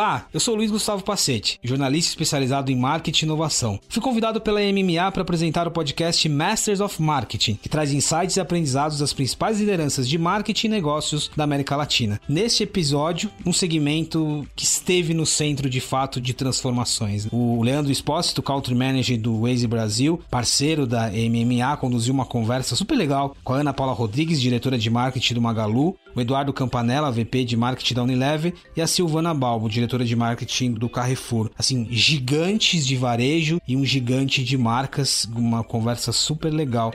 Olá, eu sou Luiz Gustavo Pacete, jornalista especializado em marketing e inovação. Fui convidado pela MMA para apresentar o podcast Masters of Marketing, que traz insights e aprendizados das principais lideranças de marketing e negócios da América Latina. Neste episódio, um segmento que esteve no centro de fato de transformações. O Leandro Espósito, Country Manager do Waze Brasil, parceiro da MMA, conduziu uma conversa super legal com a Ana Paula Rodrigues, diretora de marketing do Magalu, o Eduardo Campanella, VP de marketing da Unilever, e a Silvana Balbo, diretora de marketing do Carrefour. Assim, gigantes de varejo e um gigante de marcas, uma conversa super legal.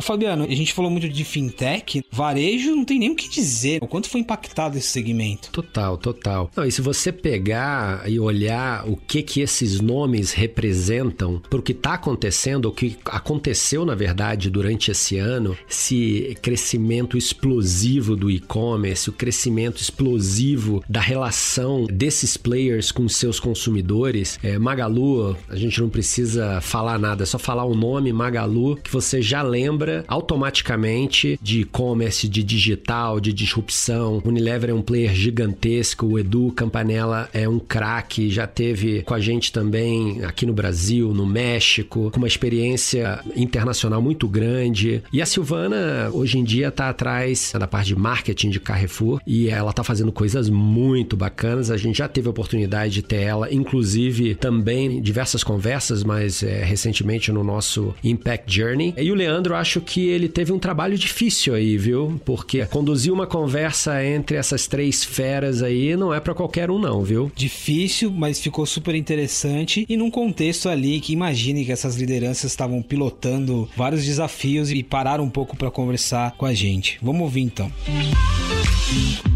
Fabiano, a gente falou muito de fintech, varejo não tem nem o que dizer. O quanto foi impactado esse segmento? Total, total. Não, e se você pegar e olhar o que que esses nomes representam para o que está acontecendo, o que aconteceu na verdade durante esse ano, esse crescimento explosivo do e-commerce, o crescimento explosivo da relação desses players com seus consumidores. É, Magalu, a gente não precisa falar nada, é só falar o nome Magalu que você já lembra automaticamente de e-commerce, de digital, de disrupção. Unilever é um player gigantesco, o Edu Campanella é um craque, já teve com a gente também aqui no Brasil, no México, com uma experiência internacional muito grande. E a Silvana hoje em dia está atrás da parte de marketing de Carrefour e ela tá fazendo coisas muito bacanas. A gente já teve a oportunidade de ter ela, inclusive também diversas conversas, mas é, recentemente no nosso Impact Journey. E o Leandro, acho que ele teve um trabalho difícil aí, viu? Porque conduzir uma conversa entre essas três feras aí não é para qualquer um, não, viu? Difícil, mas ficou super interessante e num contexto ali que imagine que essas lideranças estavam pilotando vários desafios e pararam um pouco para conversar com a gente. Vamos ouvir então. É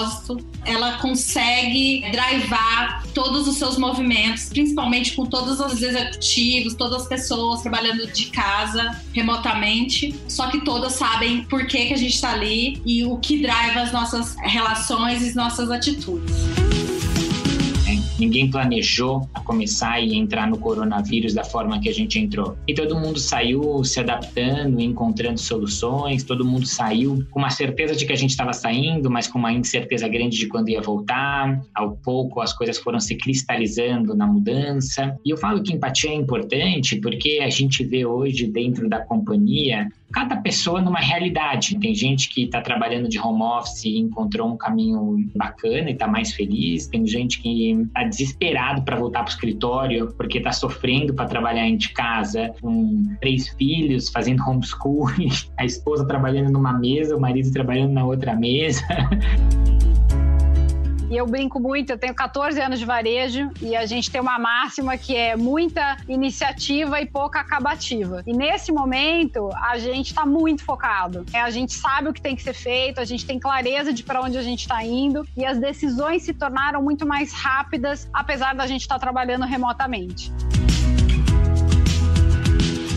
propósito, ela consegue drivar todos os seus movimentos, principalmente com todos os executivos, todas as pessoas trabalhando de casa, remotamente. Só que todas sabem por que, que a gente está ali e o que driva as nossas relações e as nossas atitudes. Ninguém planejou a começar e entrar no coronavírus da forma que a gente entrou. E todo mundo saiu se adaptando, encontrando soluções, todo mundo saiu com uma certeza de que a gente estava saindo, mas com uma incerteza grande de quando ia voltar. Ao pouco as coisas foram se cristalizando na mudança. E eu falo que empatia é importante porque a gente vê hoje dentro da companhia cada pessoa numa realidade. Tem gente que está trabalhando de home office e encontrou um caminho bacana e está mais feliz. Tem gente que está desesperado para voltar para o escritório porque está sofrendo para trabalhar de casa, com três filhos, fazendo homeschooling, a esposa trabalhando numa mesa, o marido trabalhando na outra mesa. E eu brinco muito, eu tenho 14 anos de varejo e a gente tem uma máxima que é muita iniciativa e pouca acabativa. E nesse momento, a gente está muito focado. É, a gente sabe o que tem que ser feito, a gente tem clareza de para onde a gente está indo e as decisões se tornaram muito mais rápidas, apesar da gente estar tá trabalhando remotamente.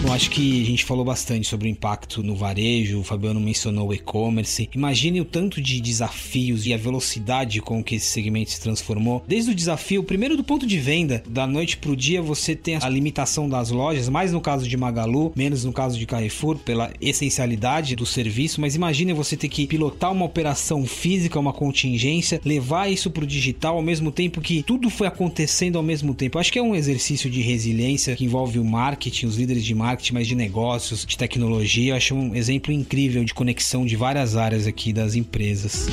Bom, acho que a gente falou bastante sobre o impacto no varejo, o Fabiano mencionou o e-commerce. Imagine o tanto de desafios e a velocidade com que esse segmento se transformou. Desde o desafio, primeiro do ponto de venda, da noite para o dia você tem a limitação das lojas, mais no caso de Magalu, menos no caso de Carrefour, pela essencialidade do serviço, mas imagine você ter que pilotar uma operação física, uma contingência, levar isso para o digital ao mesmo tempo que tudo foi acontecendo ao mesmo tempo. Acho que é um exercício de resiliência que envolve o marketing, os líderes de marketing marketing, mas de negócios, de tecnologia. Eu acho um exemplo incrível de conexão de várias áreas aqui das empresas.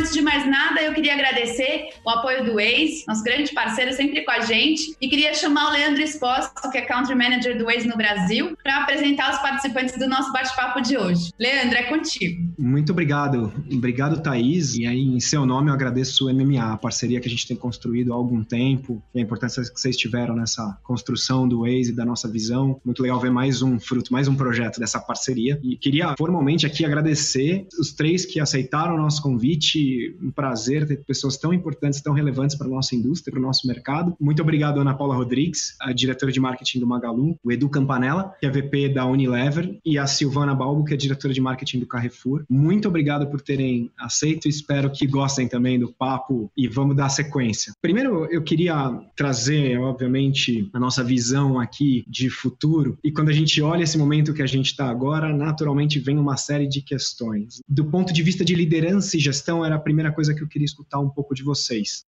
antes de mais nada, eu queria agradecer o apoio do Waze, nosso grande parceiro, sempre com a gente, e queria chamar o Leandro Exposto, que é Country Manager do Waze no Brasil, para apresentar os participantes do nosso bate-papo de hoje. Leandro, é contigo. Muito obrigado. Obrigado, Thaís. E aí, em seu nome, eu agradeço o MMA, a parceria que a gente tem construído há algum tempo, e a importância que vocês tiveram nessa construção do Waze, da nossa visão. Muito legal ver mais um fruto, mais um projeto dessa parceria. E queria formalmente aqui agradecer os três que aceitaram o nosso convite um prazer ter pessoas tão importantes importantes, tão relevantes para a nossa indústria, para o nosso mercado. Muito obrigado, Ana Paula Rodrigues, a diretora de marketing do Magalu, o Edu Campanella, que é VP da Unilever, e a Silvana Balbo, que é diretora de marketing do Carrefour. Muito obrigado por terem aceito, espero que gostem também do papo e vamos dar sequência. Primeiro, eu queria trazer, obviamente, a nossa visão aqui de futuro, e quando a gente olha esse momento que a gente está agora, naturalmente vem uma série de questões. Do ponto de vista de liderança e gestão, era a primeira coisa que eu queria escutar um pouco de vocês.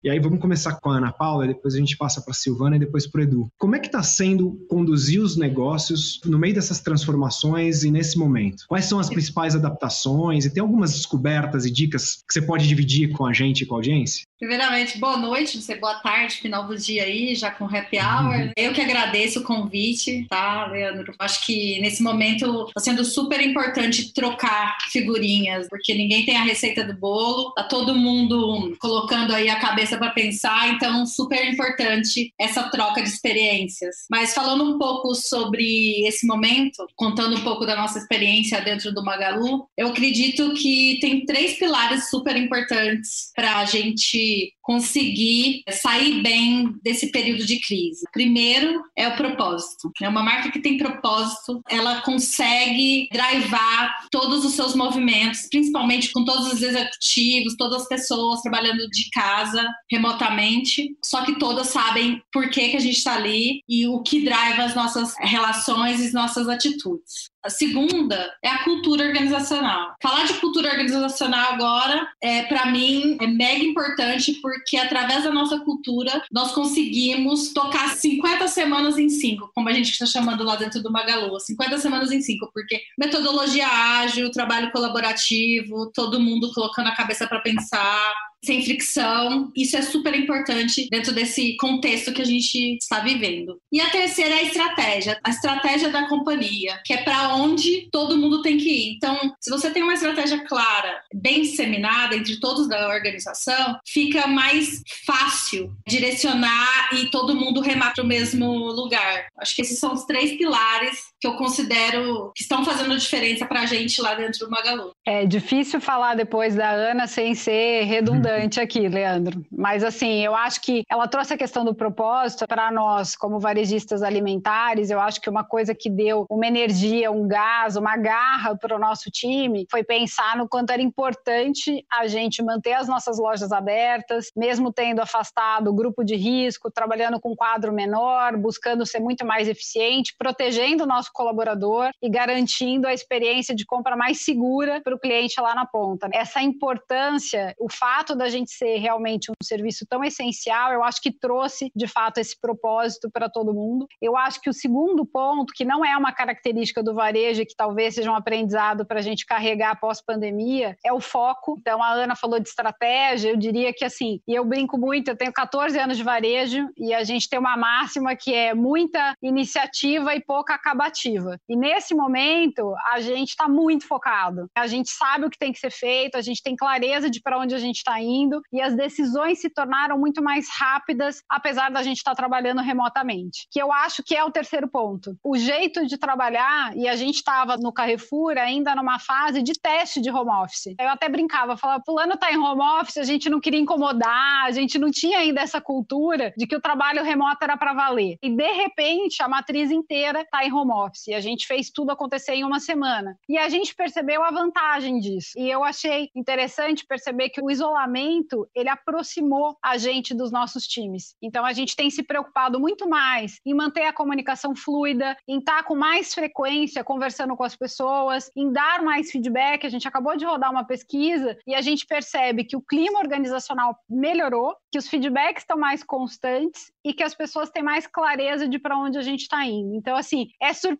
E aí vamos começar com a Ana Paula, depois a gente passa para a Silvana e depois para o Edu. Como é que está sendo conduzir os negócios no meio dessas transformações e nesse momento? Quais são as principais adaptações? E tem algumas descobertas e dicas que você pode dividir com a gente e com a audiência? Primeiramente, boa noite, não sei, boa tarde, final do dia aí, já com happy hour. Uhum. Eu que agradeço o convite, tá, Leandro? Acho que nesse momento está sendo super importante trocar figurinhas, porque ninguém tem a receita do bolo, tá todo mundo colocando aí a cabeça para pensar, então super importante essa troca de experiências. Mas falando um pouco sobre esse momento, contando um pouco da nossa experiência dentro do Magalu, eu acredito que tem três pilares super importantes para a gente conseguir sair bem desse período de crise. Primeiro é o propósito. É uma marca que tem propósito, ela consegue drivar todos os seus movimentos, principalmente com todos os executivos, todas as pessoas trabalhando de casa, remotamente, só que todas sabem por que, que a gente está ali e o que driva as nossas relações e as nossas atitudes. A segunda é a cultura organizacional. Falar de cultura organizacional agora, é, para mim, é mega importante porque através da nossa cultura nós conseguimos tocar 50 semanas em 5, como a gente está chamando lá dentro do Magalu, 50 semanas em 5, porque metodologia ágil, trabalho colaborativo, todo mundo colocando a cabeça para pensar, sem fricção. Isso é super importante dentro desse contexto que a gente está vivendo. E a terceira é a estratégia, a estratégia da companhia, que é para onde todo mundo tem que ir. Então, se você tem uma estratégia clara, bem disseminada entre todos da organização, fica mais fácil direcionar e todo mundo remar para o mesmo lugar. Acho que esses são os três pilares que eu considero que estão fazendo diferença para a gente lá dentro do Magalu. É difícil falar depois da Ana sem ser redundante aqui, Leandro. Mas assim, eu acho que ela trouxe a questão do propósito para nós, como varejistas alimentares. Eu acho que uma coisa que deu uma energia, um gás, uma garra para o nosso time foi pensar no quanto era importante a gente manter as nossas lojas abertas, mesmo tendo afastado o grupo de risco, trabalhando com um quadro menor, buscando ser muito mais eficiente, protegendo o nosso colaborador e garantindo a experiência de compra mais segura para o cliente lá na ponta. Essa importância, o fato da gente ser realmente um serviço tão essencial, eu acho que trouxe de fato esse propósito para todo mundo. Eu acho que o segundo ponto, que não é uma característica do varejo, que talvez seja um aprendizado para a gente carregar pós-pandemia, é o foco. Então, a Ana falou de estratégia, eu diria que assim, e eu brinco muito, eu tenho 14 anos de varejo e a gente tem uma máxima que é muita iniciativa e pouca acabativa. E nesse momento, a gente está muito focado. A gente sabe o que tem que ser feito, a gente tem clareza de para onde a gente está indo e as decisões se tornaram muito mais rápidas, apesar da gente estar trabalhando remotamente. Que eu acho que é o terceiro ponto. O jeito de trabalhar, e a gente estava no Carrefour ainda numa fase de teste de home office. Eu até brincava, falava, fulano está em home office, a gente não queria incomodar, a gente não tinha ainda essa cultura de que o trabalho remoto era para valer. E de repente, a matriz inteira está em home office. E a gente fez tudo acontecer em uma semana. E a gente percebeu a vantagem disso. E eu achei interessante perceber que o isolamento ele aproximou a gente dos nossos times. Então a gente tem se preocupado muito mais em manter a comunicação fluida, em estar com mais frequência conversando com as pessoas, em dar mais feedback. A gente acabou de rodar uma pesquisa e a gente percebe que o clima organizacional melhorou, que os feedbacks estão mais constantes e que as pessoas têm mais clareza de para onde a gente está indo. Então, assim, é surpreendente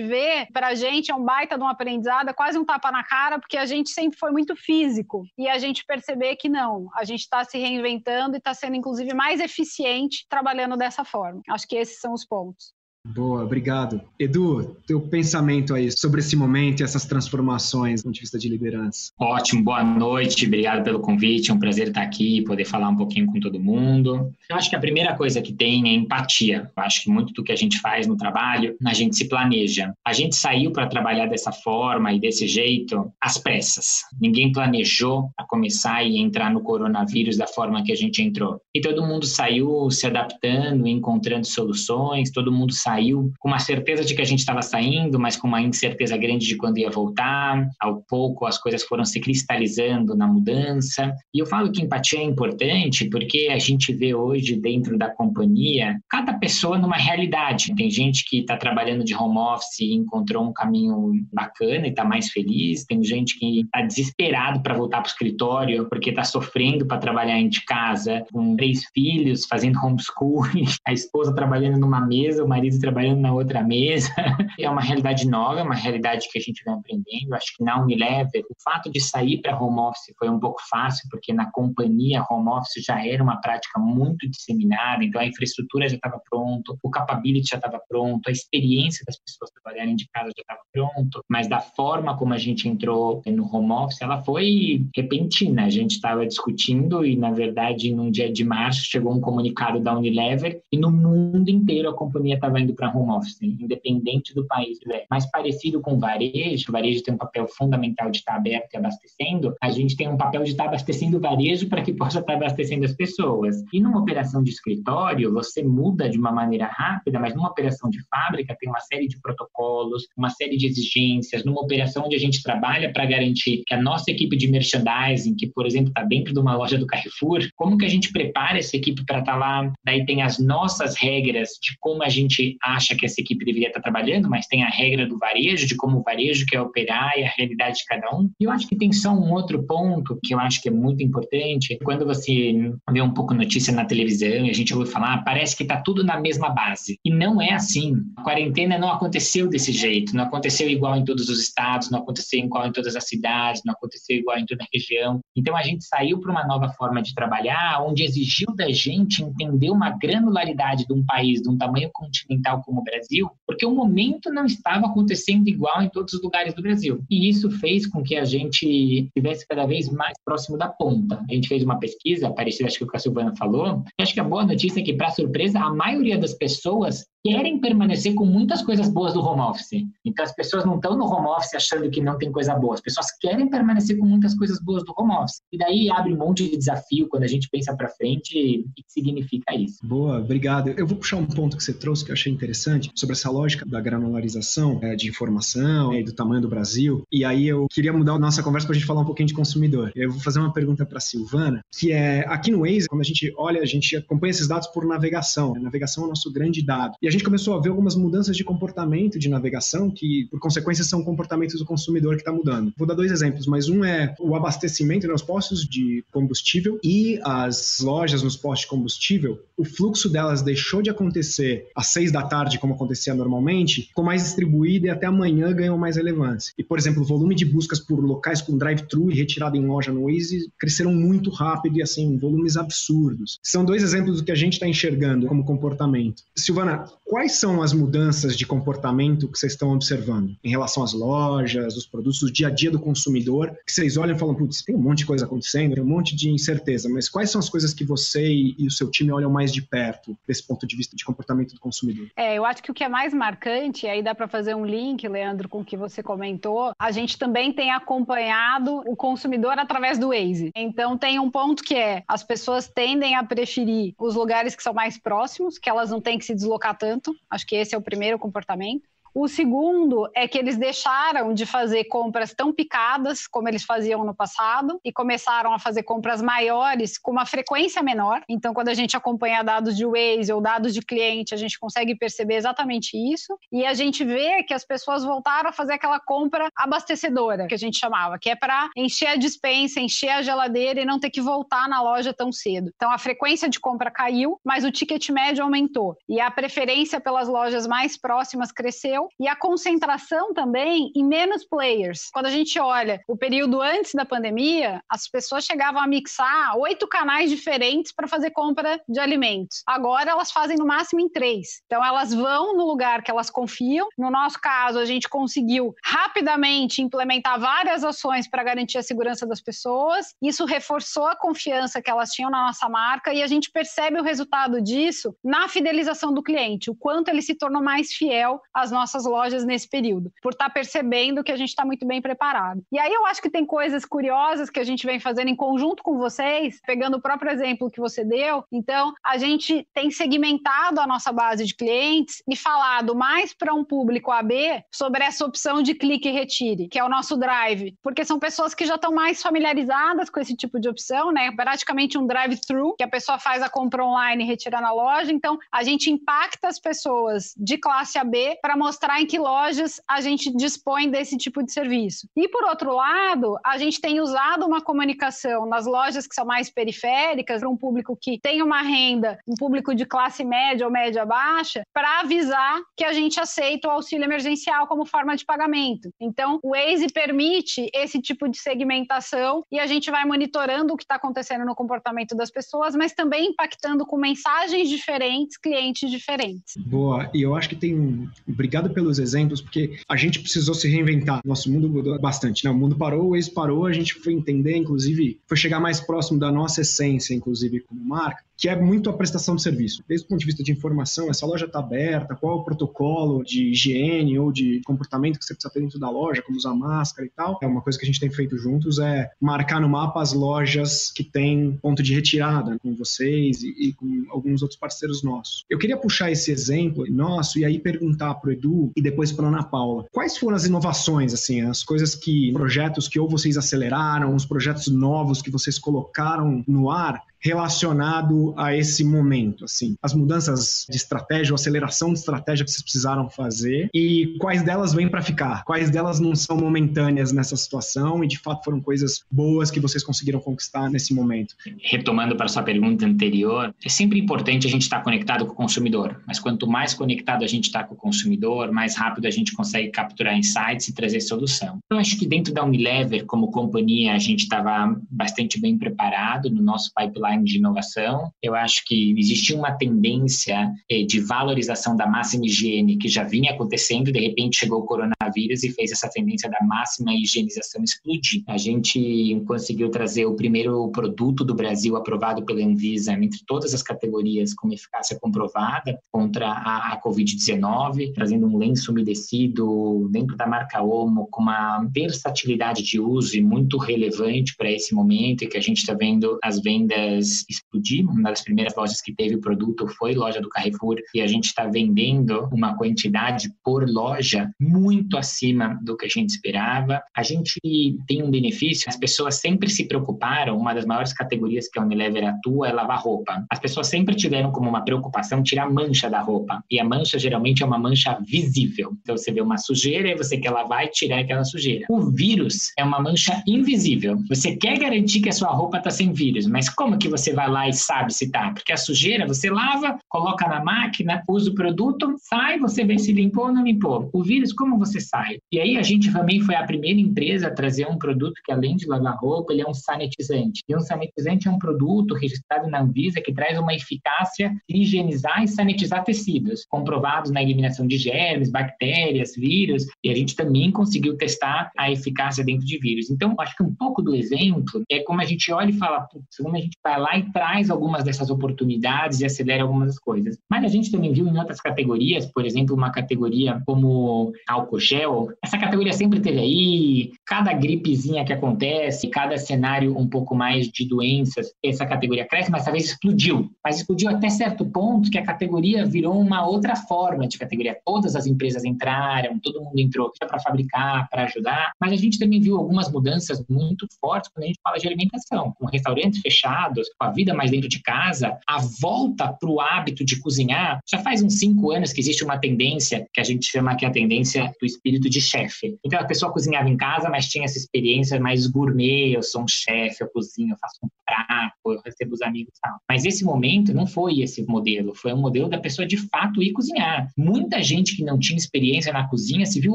ver para a gente, é um baita de um aprendizado, é quase um tapa na cara, porque a gente sempre foi muito físico e a gente perceber que não, a gente está se reinventando e está sendo, inclusive, mais eficiente trabalhando dessa forma. Acho que esses são os pontos. Boa, obrigado. Edu, teu pensamento aí sobre esse momento e essas transformações do ponto de vista de liderança. Ótimo, boa noite, obrigado pelo convite, é um prazer estar aqui, poder falar um pouquinho com todo mundo. Eu acho que a primeira coisa que tem é empatia. Eu acho que muito do que a gente faz no trabalho, a gente se planeja. A gente saiu para trabalhar dessa forma e desse jeito às pressas. Ninguém planejou a começar e entrar no coronavírus da forma que a gente entrou. E todo mundo saiu se adaptando, encontrando soluções, todo mundo saiu com uma certeza de que a gente estava saindo, mas com uma incerteza grande de quando ia voltar. Ao pouco as coisas foram se cristalizando na mudança. E eu falo que empatia é importante porque a gente vê hoje dentro da companhia cada pessoa numa realidade. Tem gente que está trabalhando de home office e encontrou um caminho bacana e está mais feliz. Tem gente que está desesperado para voltar para o escritório porque está sofrendo para trabalhar de casa, com três filhos, fazendo homeschooling, a esposa trabalhando numa mesa, o marido trabalhando na outra mesa. É uma realidade nova, uma realidade que a gente vem aprendendo. Acho que na Unilever, o fato de sair para home office foi um pouco fácil, porque na companhia home office já era uma prática muito disseminada, então a infraestrutura já estava pronto, o capability já estava pronto, a experiência das pessoas trabalharem de casa já estava pronto, mas da forma como a gente entrou no home office, ela foi repentina. A gente estava discutindo e, na verdade, num dia de março chegou um comunicado da Unilever e no mundo inteiro a companhia estava indo para home office, independente do país. Mais parecido com o varejo, o varejo tem um papel fundamental de estar aberto e abastecendo, a gente tem um papel de estar abastecendo o varejo para que possa estar abastecendo as pessoas. E numa operação de escritório, você muda de uma maneira rápida, mas numa operação de fábrica tem uma série de protocolos, uma série de exigências, numa operação onde a gente trabalha para garantir que a nossa equipe de merchandising, que, por exemplo, está dentro de uma loja do Carrefour, como que a gente prepara essa equipe para estar tá lá? Daí tem as nossas regras de como a gente acha que essa equipe deveria estar trabalhando, mas tem a regra do varejo, de como o varejo quer operar e a realidade de cada um. E eu acho que tem só um outro ponto que eu acho que é muito importante. Quando você vê um pouco notícia na televisão e a gente ouve falar, parece que está tudo na mesma base. E não é assim. A quarentena não aconteceu desse jeito, não aconteceu igual em todos os estados, não aconteceu igual em todas as cidades, não aconteceu igual em toda a região. Então a gente saiu para uma nova forma de trabalhar, onde exigiu da gente entender uma granularidade de um país de um tamanho continental como o Brasil, porque o momento não estava acontecendo igual em todos os lugares do Brasil. E isso fez com que a gente estivesse cada vez mais próximo da ponta. A gente fez uma pesquisa, parecida acho que o Silvana falou, e acho que a boa notícia é que, para surpresa, a maioria das pessoas querem permanecer com muitas coisas boas do home office. Então as pessoas não estão no home office achando que não tem coisa boa, as pessoas querem permanecer com muitas coisas boas do home office. E daí abre um monte de desafio quando a gente pensa para frente e o que significa isso. Boa, obrigado. Eu vou puxar um ponto que você trouxe que eu achei interessante sobre essa lógica da granularização é, de informação e do tamanho do Brasil. E aí eu queria mudar a nossa conversa para a gente falar um pouquinho de consumidor. Eu vou fazer uma pergunta para Silvana, que é aqui no Waze, quando a gente olha, a gente acompanha esses dados por navegação. A navegação é o nosso grande dado. E a gente começou a ver algumas mudanças de comportamento de navegação que, por consequência, são comportamentos do consumidor que está mudando. Vou dar dois exemplos, mas um é o abastecimento nos postos de combustível e as lojas nos postos de combustível. O fluxo delas deixou de acontecer às seis da tarde, como acontecia normalmente, ficou mais distribuído e até amanhã ganhou mais relevância. E, por exemplo, o volume de buscas por locais com drive-thru e retirada em loja no Waze cresceram muito rápido e, assim, volumes absurdos. São dois exemplos do que a gente está enxergando como comportamento. Silvana, quais são as mudanças de comportamento que vocês estão observando em relação às lojas, os produtos, o dia a dia do consumidor, que vocês olham e falam, putz, tem um monte de coisa acontecendo, tem um monte de incerteza, mas quais são as coisas que você e o seu time olham mais de perto desse ponto de vista de comportamento do consumidor? É, eu acho que o que é mais marcante, aí dá para fazer um link, Leandro, com o que você comentou, a gente também tem acompanhado o consumidor através do Waze. Então tem um ponto que é, as pessoas tendem a preferir os lugares que são mais próximos, que elas não têm que se deslocar tanto. Acho que esse é o primeiro comportamento. O segundo é que eles deixaram de fazer compras tão picadas como eles faziam no passado e começaram a fazer compras maiores com uma frequência menor. Então, quando a gente acompanha dados de Waze ou dados de cliente, a gente consegue perceber exatamente isso. E a gente vê que as pessoas voltaram a fazer aquela compra abastecedora, que a gente chamava, que é para encher a dispensa, encher a geladeira e não ter que voltar na loja tão cedo. Então, a frequência de compra caiu, mas o ticket médio aumentou. E a preferência pelas lojas mais próximas cresceu e a concentração também em menos players. Quando a gente olha o período antes da pandemia, as pessoas chegavam a mixar oito canais diferentes para fazer compra de alimentos. Agora elas fazem no máximo em três. Então elas vão no lugar que elas confiam. No nosso caso, a gente conseguiu rapidamente implementar várias ações para garantir a segurança das pessoas. Isso reforçou a confiança que elas tinham na nossa marca e a gente percebe o resultado disso na fidelização do cliente, o quanto ele se tornou mais fiel às nossas lojas nesse período, por estar tá percebendo que a gente está muito bem preparado. E aí eu acho que tem coisas curiosas que a gente vem fazendo em conjunto com vocês, pegando o próprio exemplo que você deu. Então, a gente tem segmentado a nossa base de clientes e falado mais para um público AB sobre essa opção de clique e retire, que é o nosso drive, porque são pessoas que já estão mais familiarizadas com esse tipo de opção, né? Praticamente um drive-thru, que a pessoa faz a compra online e retira na loja. Então, a gente impacta as pessoas de classe AB para mostrar em que lojas a gente dispõe desse tipo de serviço. E por outro lado, a gente tem usado uma comunicação nas lojas que são mais periféricas, para um público que tem uma renda, um público de classe média ou média baixa, para avisar que a gente aceita o auxílio emergencial como forma de pagamento. Então, o Waze permite esse tipo de segmentação e a gente vai monitorando o que está acontecendo no comportamento das pessoas, mas também impactando com mensagens diferentes, clientes diferentes. Boa, e eu acho que tem. Obrigado pelos exemplos, porque a gente precisou se reinventar. Nosso mundo mudou bastante, né? O mundo parou, o Waze parou, a gente foi entender, inclusive, foi chegar mais próximo da nossa essência, inclusive, como marca que é muito a prestação de serviço. Desde o ponto de vista de informação, essa loja está aberta, qual é o protocolo de higiene ou de comportamento que você precisa ter dentro da loja, como usar máscara e tal. É uma coisa que a gente tem feito juntos é marcar no mapa as lojas que tem ponto de retirada com vocês e, e com alguns outros parceiros nossos. Eu queria puxar esse exemplo nosso e aí perguntar para o Edu e depois para Ana Paula. Quais foram as inovações, assim, as coisas que, projetos que ou vocês aceleraram, os projetos novos que vocês colocaram no ar relacionado a esse momento, assim, as mudanças de estratégia, ou aceleração de estratégia que vocês precisaram fazer e quais delas vêm para ficar, quais delas não são momentâneas nessa situação e de fato foram coisas boas que vocês conseguiram conquistar nesse momento. Retomando para sua pergunta anterior, é sempre importante a gente estar conectado com o consumidor, mas quanto mais conectado a gente está com o consumidor, mais rápido a gente consegue capturar insights e trazer solução. Eu acho que dentro da Unilever, como companhia, a gente estava bastante bem preparado no nosso pipeline pipeline de inovação. Eu acho que existia uma tendência eh, de valorização da máxima higiene que já vinha acontecendo, de repente chegou o coronavírus e fez essa tendência da máxima higienização explodir. A gente conseguiu trazer o primeiro produto do Brasil aprovado pela Anvisa entre todas as categorias com eficácia comprovada contra a, a Covid-19, trazendo um lenço umedecido dentro da marca Omo com uma versatilidade de uso muito relevante para esse momento e que a gente está vendo as vendas lojas explodir. Uma das primeiras lojas que teve o produto foi loja do Carrefour e a gente está vendendo uma quantidade por loja muito acima do que a gente esperava. A gente tem um benefício, as pessoas sempre se preocuparam, uma das maiores categorias que a Unilever atua é lavar roupa. As pessoas sempre tiveram como uma preocupação tirar mancha da roupa. E a mancha geralmente é uma mancha visível. Então você vê uma sujeira e você quer lavar e tirar aquela sujeira. O vírus é uma mancha invisível. Você quer garantir que a sua roupa está sem vírus, mas como que que você vai lá e sabe se tá? Porque a sujeira você lava, coloca na máquina, usa o produto, sai, você vê se limpou ou não limpou. O vírus, como você sai? E aí a gente também foi a primeira empresa a trazer um produto que além de lavar roupa, ele é um sanitizante. E um sanitizante é um produto registrado na Anvisa que traz uma eficácia de higienizar e sanitizar tecidos, comprovados na eliminação de germes, bactérias, vírus, e a gente também conseguiu testar a eficácia dentro de vírus. Então, acho que um pouco do exemplo é como a gente olha e fala, putz, como a gente vai lá e traz algumas dessas oportunidades e acelera algumas coisas. Mas a gente também viu em outras categorias, por exemplo, uma categoria como álcool gel, essa categoria sempre teve aí, cada gripezinha que acontece, cada cenário um pouco mais de doenças, essa categoria cresce, mas talvez explodiu. Mas explodiu até certo ponto que a categoria virou uma outra forma de categoria. Todas as empresas entraram, todo mundo entrou para fabricar, para ajudar, mas a gente também viu algumas mudanças muito fortes quando a gente fala de alimentação, com restaurantes fechados, com a vida mais dentro de casa, a volta para o hábito de cozinhar, já faz uns cinco anos que existe uma tendência que a gente chama aqui a tendência do espírito de chefe. Então a pessoa cozinhava em casa, mas tinha essa experiência mais gourmet, eu sou um chefe, eu cozinho, eu faço um prato, eu recebo os amigos e tal. Mas esse momento não foi esse modelo, foi um modelo da pessoa de fato ir cozinhar. Muita gente que não tinha experiência na cozinha se viu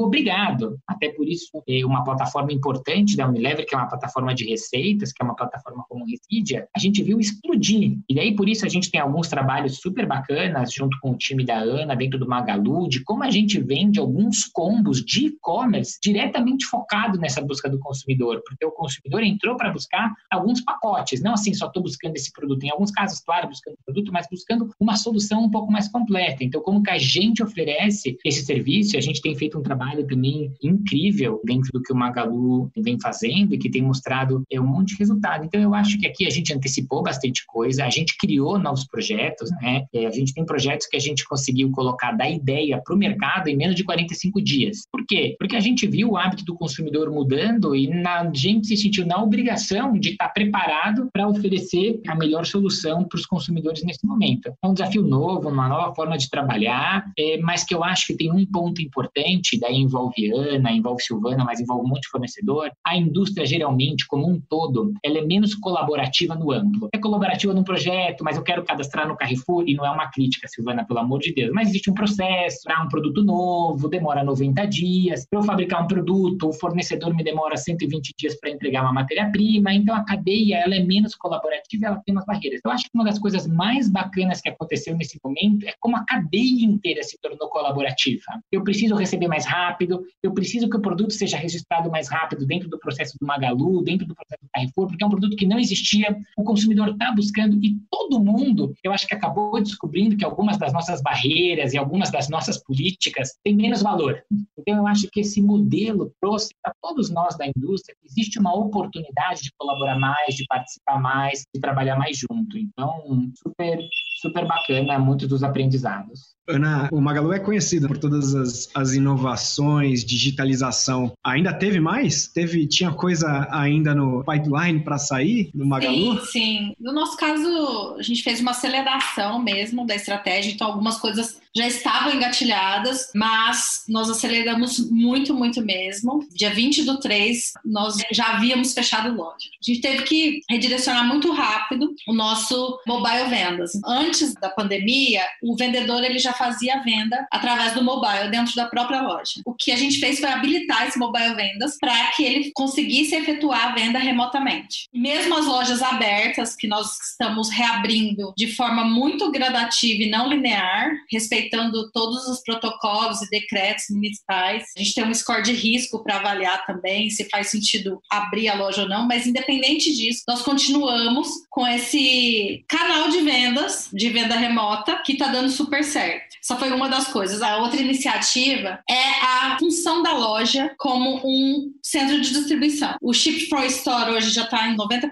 obrigado. Até por isso, é uma plataforma importante da Unilever, que é uma plataforma de receitas, que é uma plataforma como Residia, a gente viu explodir. E daí, por isso, a gente tem alguns trabalhos super bacanas, junto com o time da Ana, dentro do Magalu, de como a gente vende alguns combos de e-commerce diretamente focado nessa busca do consumidor, porque o consumidor entrou para buscar alguns pacotes, não assim, só estou buscando esse produto. Em alguns casos, claro, buscando produto, mas buscando uma solução um pouco mais completa. Então, como que a gente oferece esse serviço? A gente tem feito um trabalho também incrível dentro do que o Magalu vem fazendo e que tem mostrado é, um monte de resultado. Então, eu acho que aqui a gente antecipou bastante coisa, a gente criou novos projetos, né? É, a gente tem projetos que a gente conseguiu colocar da ideia para o mercado em menos de 45 dias. Por quê? Porque a gente viu o hábito do consumidor mudando e na, a gente se sentiu na obrigação de estar preparado para oferecer a melhor solução para os consumidores nesse momento. É um desafio novo, uma nova forma de trabalhar, é, mas que eu acho que tem um ponto importante, daí envolve Ana, envolve Silvana, mas envolve um monte de fornecedor. A indústria, geralmente, como um todo, ela é menos colaborativa no amplo. É colaborativa num projeto, mas eu quero cadastrar no Carrefour, e não é uma crítica, Silvana, pelo amor de Deus, mas existe um processo para um produto novo, demora 90 dias. Para eu fabricar um produto, o fornecedor me demora 120 dias para entregar uma matéria-prima, então a cadeia ela é menos colaborativa, ela tem umas barreiras. Eu acho que uma das coisas mais bacanas que aconteceu nesse momento é como a cadeia inteira se tornou colaborativa. Eu preciso receber mais rápido, eu preciso que o produto seja registrado mais rápido dentro do processo do Magalu, dentro do processo do Carrefour, porque é um produto que não existia, o consumidor está buscando e todo mundo, eu acho que acabou descobrindo que algumas das nossas barreiras e algumas das nossas políticas têm menos valor. Então, eu acho que esse modelo trouxe para todos nós da indústria que existe uma oportunidade de colaborar mais, de participar mais, de trabalhar mais junto. Então, super, super bacana muitos dos aprendizados. Ana, o Magalu é conhecido por todas as, as, inovações, digitalização. Ainda teve mais? Teve, tinha coisa ainda no pipeline para sair no Magalu? Sim, sim. No nosso caso, a gente fez uma aceleração mesmo da estratégia, então algumas coisas já estavam engatilhadas, mas nós aceleramos muito, muito mesmo. Dia 20 do 3, nós já havíamos fechado loja. A gente teve que redirecionar muito rápido o nosso mobile vendas. Antes da pandemia, o vendedor ele já fazia a venda através do mobile dentro da própria loja. O que a gente fez foi habilitar esse mobile vendas para que ele conseguisse efetuar a venda remotamente. Mesmo as lojas abertas, que nós estamos reabrindo de forma muito gradativa e não linear, respeitando todos os protocolos e decretos municipais. A gente tem um score de risco para avaliar também se faz sentido abrir a loja ou não, mas independente disso, nós continuamos com esse canal de vendas, de venda remota, que está dando super certo. Essa foi uma das coisas. A outra iniciativa é a função da loja como um centro de distribuição. O Ship from Store hoje já está em 90%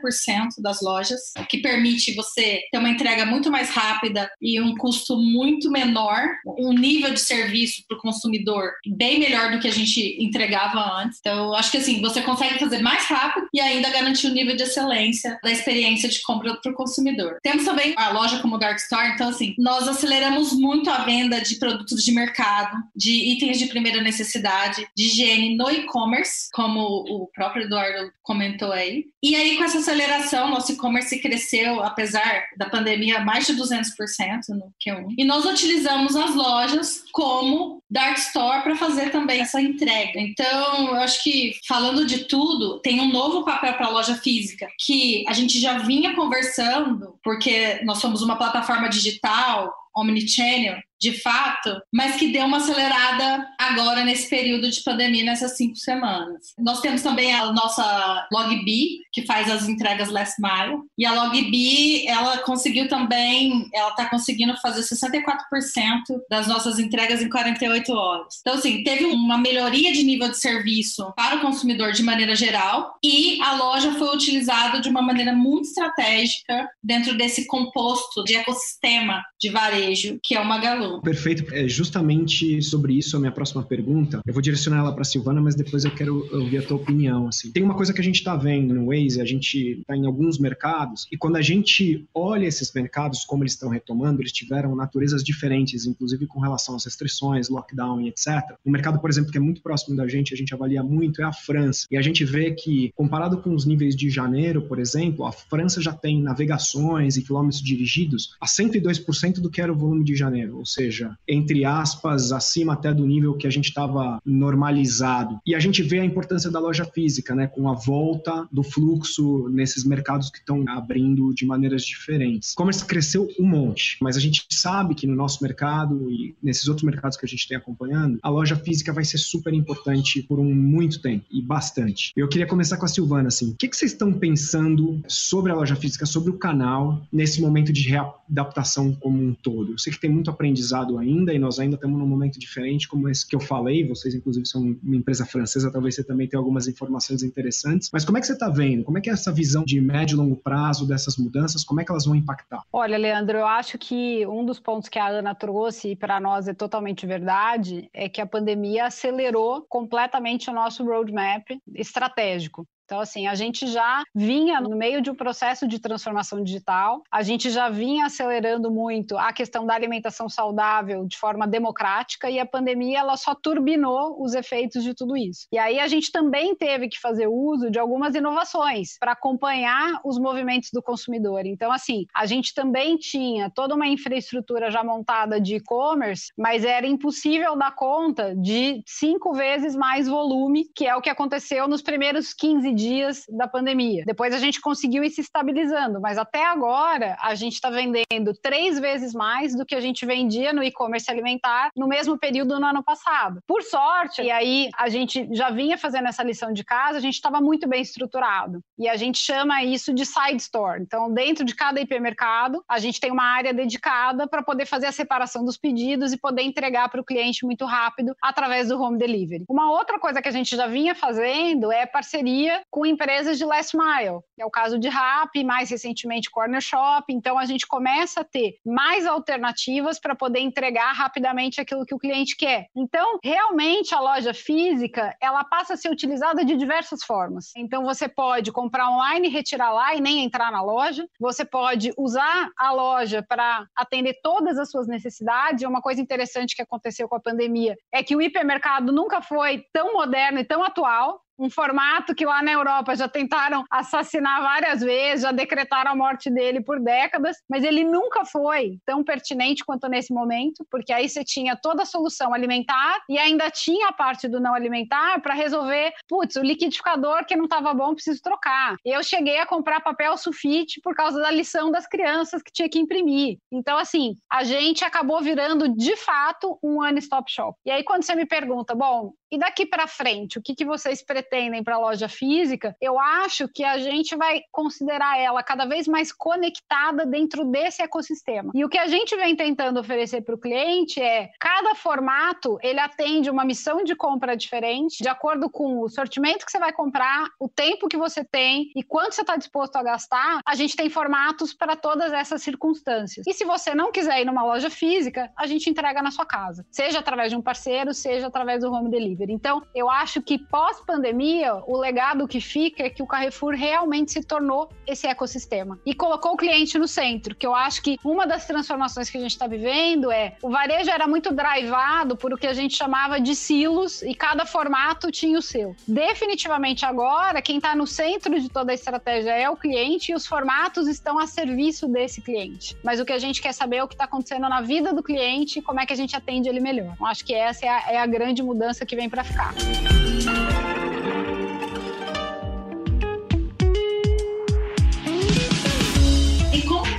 das lojas, o que permite você ter uma entrega muito mais rápida e um custo muito menor, um nível de serviço para o consumidor bem melhor do que a gente entregava antes. Então, acho que assim, você consegue fazer mais rápido e ainda garantir o um nível de excelência da experiência de compra para o consumidor. Temos também a loja como Dark Store, então assim, nós aceleramos muito a venda de produtos de mercado, de itens de primeira necessidade, de higiene no e-commerce, como o próprio Eduardo comentou aí. E aí, com essa aceleração, nosso e-commerce cresceu, apesar da pandemia, mais de 200% no Q1. E nós utilizamos as lojas como Dark Store para fazer também essa entrega. Então, eu acho que, falando de tudo, tem um novo papel para a loja física, que a gente já vinha conversando, porque nós somos uma plataforma digital, omnichannel, de fato, mas que deu uma acelerada agora nesse período de pandemia, nessas cinco semanas. Nós temos também a nossa LogB, que faz as entregas last mile, e a LogB, ela conseguiu também, ela está conseguindo fazer 64% das nossas entregas em 48 horas. Então, assim, teve uma melhoria de nível de serviço para o consumidor de maneira geral, e a loja foi utilizada de uma maneira muito estratégica dentro desse composto de ecossistema de varejo varejo, que é o Magalu. Perfeito. É justamente sobre isso a minha próxima pergunta. Eu vou direcionar ela para Silvana, mas depois eu quero ouvir a tua opinião. Assim. Tem uma coisa que a gente está vendo no Waze, a gente está em alguns mercados, e quando a gente olha esses mercados, como eles estão retomando, eles tiveram naturezas diferentes, inclusive com relação às restrições, lockdown e etc. Um mercado, por exemplo, que é muito próximo da gente, a gente avalia muito, é a França. E a gente vê que, comparado com os níveis de janeiro, por exemplo, a França já tem navegações e quilômetros dirigidos a 102% do que era volume de janeiro, ou seja, entre aspas, acima até do nível que a gente estava normalizado. E a gente vê a importância da loja física, né, com a volta do fluxo nesses mercados que estão abrindo de maneiras diferentes. O commerce cresceu um monte, mas a gente sabe que no nosso mercado e nesses outros mercados que a gente tem acompanhando, a loja física vai ser super importante por um muito tempo e bastante. Eu queria começar com a Silvana, assim, o que, que vocês estão pensando sobre a loja física, sobre o canal, nesse momento de readaptação como um todo? Eu sei que tem muito aprendizado ainda e nós ainda estamos num momento diferente, como esse que eu falei, vocês inclusive são uma empresa francesa, talvez você também tenha algumas informações interessantes, mas como é que você está vendo? Como é que é essa visão de médio e longo prazo dessas mudanças, como é que elas vão impactar? Olha, Leandro, eu acho que um dos pontos que a Ana trouxe e para nós é totalmente verdade é que a pandemia acelerou completamente o nosso roadmap estratégico. Então, assim, a gente já vinha no meio de um processo de transformação digital, a gente já vinha acelerando muito a questão da alimentação saudável de forma democrática e a pandemia ela só turbinou os efeitos de tudo isso. E aí a gente também teve que fazer uso de algumas inovações para acompanhar os movimentos do consumidor. Então, assim, a gente também tinha toda uma infraestrutura já montada de e-commerce, mas era impossível dar conta de cinco vezes mais volume, que é o que aconteceu nos primeiros 15 dias dias da pandemia. Depois a gente conseguiu ir se estabilizando, mas até agora a gente está vendendo três vezes mais do que a gente vendia no e-commerce alimentar no mesmo período no ano passado. Por sorte, e aí a gente já vinha fazendo essa lição de casa, a gente estava muito bem estruturado. E a gente chama isso de side store. Então, dentro de cada hipermercado, a gente tem uma área dedicada para poder fazer a separação dos pedidos e poder entregar para o cliente muito rápido através do home delivery. Uma outra coisa que a gente já vinha fazendo é parceria com empresas de last mile. É o caso de Rappi, mais recentemente Corner Shop. Então a gente começa a ter mais alternativas para poder entregar rapidamente aquilo que o cliente quer. Então, realmente a loja física, ela passa a ser utilizada de diversas formas. Então você pode comprar online, retirar lá e nem entrar na loja. Você pode usar a loja para atender todas as suas necessidades. E uma coisa interessante que aconteceu com a pandemia é que o hipermercado nunca foi tão moderno e tão atual um formato que lá na Europa já tentaram assassinar várias vezes, já decretaram a morte dele por décadas, mas ele nunca foi tão pertinente quanto nesse momento, porque aí você tinha toda a solução alimentar e ainda tinha a parte do não alimentar para resolver, putz, o liquidificador que não estava bom, preciso trocar. Eu cheguei a comprar papel sulfite por causa da lição das crianças que tinha que imprimir. Então, assim, a gente acabou virando de fato um one-stop shop. E aí, quando você me pergunta, bom, e daqui para frente, o que, que vocês pretendem para a loja física? Eu acho que a gente vai considerar ela cada vez mais conectada dentro desse ecossistema. E o que a gente vem tentando oferecer para o cliente é cada formato ele atende uma missão de compra diferente, de acordo com o sortimento que você vai comprar, o tempo que você tem e quanto você está disposto a gastar. A gente tem formatos para todas essas circunstâncias. E se você não quiser ir numa loja física, a gente entrega na sua casa, seja através de um parceiro, seja através do home delivery. Então, eu acho que pós-pandemia, o legado que fica é que o Carrefour realmente se tornou esse ecossistema e colocou o cliente no centro, que eu acho que uma das transformações que a gente está vivendo é o varejo era muito drivado por o que a gente chamava de silos e cada formato tinha o seu. Definitivamente agora, quem está no centro de toda a estratégia é o cliente e os formatos estão a serviço desse cliente. Mas o que a gente quer saber é o que está acontecendo na vida do cliente e como é que a gente atende ele melhor. Eu acho que essa é a, é a grande mudança que vem para ficar.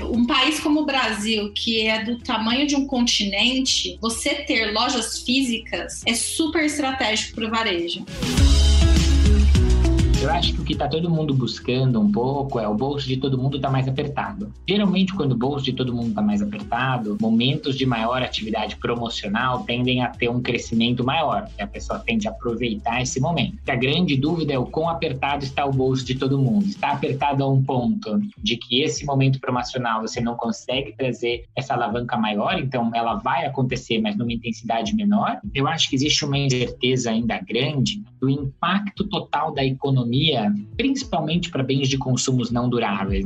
Um país como o Brasil, que é do tamanho de um continente, você ter lojas físicas é super estratégico para o varejo. Acho que o que está todo mundo buscando um pouco é o bolso de todo mundo está mais apertado. Geralmente, quando o bolso de todo mundo está mais apertado, momentos de maior atividade promocional tendem a ter um crescimento maior, a pessoa tende a aproveitar esse momento. A grande dúvida é o quão apertado está o bolso de todo mundo. Está apertado a um ponto de que esse momento promocional você não consegue trazer essa alavanca maior, então ela vai acontecer, mas numa intensidade menor. Eu acho que existe uma incerteza ainda grande do impacto total da economia, principalmente para bens de consumos não duráveis.